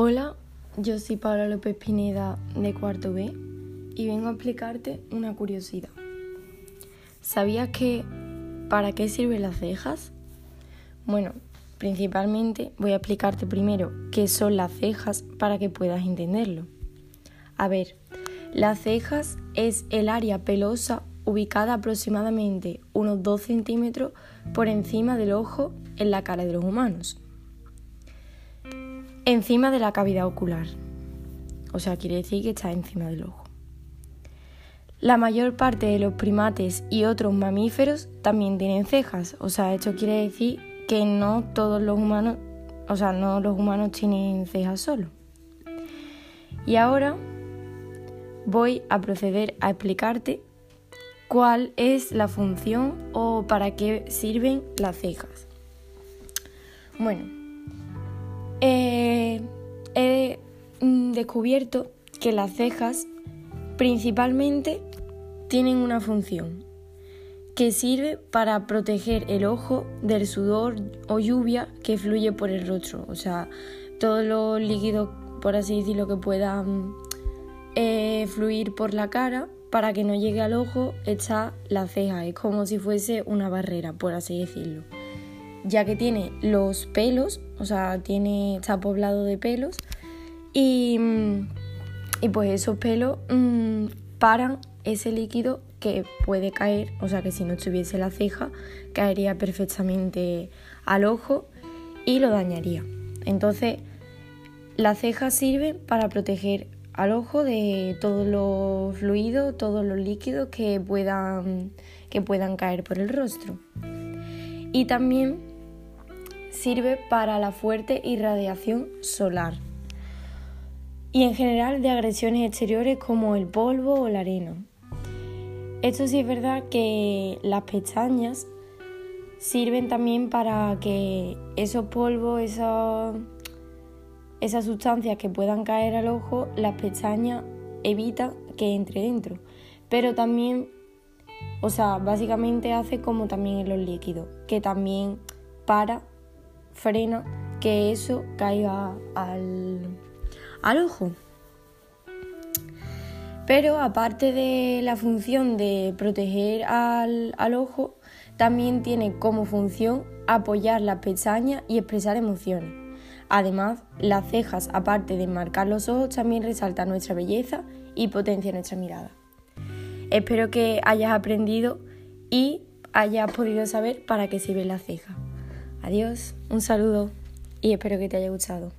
Hola, yo soy Paula López Pineda de cuarto B y vengo a explicarte una curiosidad. ¿Sabías que para qué sirven las cejas? Bueno, principalmente voy a explicarte primero qué son las cejas para que puedas entenderlo. A ver, las cejas es el área pelosa ubicada aproximadamente unos 2 centímetros por encima del ojo en la cara de los humanos encima de la cavidad ocular. O sea, quiere decir que está encima del ojo. La mayor parte de los primates y otros mamíferos también tienen cejas. O sea, esto quiere decir que no todos los humanos, o sea, no los humanos tienen cejas solo. Y ahora voy a proceder a explicarte cuál es la función o para qué sirven las cejas. Bueno, descubierto que las cejas principalmente tienen una función que sirve para proteger el ojo del sudor o lluvia que fluye por el rostro. O sea, todos los líquidos, por así decirlo, que puedan eh, fluir por la cara para que no llegue al ojo está la ceja. Es como si fuese una barrera, por así decirlo ya que tiene los pelos, o sea, tiene, está poblado de pelos y, mm, y pues esos pelos mm, paran ese líquido que puede caer, o sea que si no estuviese la ceja, caería perfectamente al ojo y lo dañaría. Entonces, la ceja sirve para proteger al ojo de todos los fluidos, todos los líquidos que puedan, que puedan caer por el rostro. Y también sirve para la fuerte irradiación solar y en general de agresiones exteriores como el polvo o la arena. Esto sí es verdad que las pestañas sirven también para que esos polvos, esas, esas sustancias que puedan caer al ojo, las pestañas evitan que entre dentro. Pero también, o sea, básicamente hace como también en los líquidos, que también para frena que eso caiga al, al ojo. Pero aparte de la función de proteger al, al, ojo, también tiene como función apoyar las pestañas y expresar emociones. Además, las cejas, aparte de marcar los ojos, también resaltan nuestra belleza y potencia nuestra mirada. Espero que hayas aprendido y hayas podido saber para qué sirve la ceja. Adiós, un saludo y espero que te haya gustado.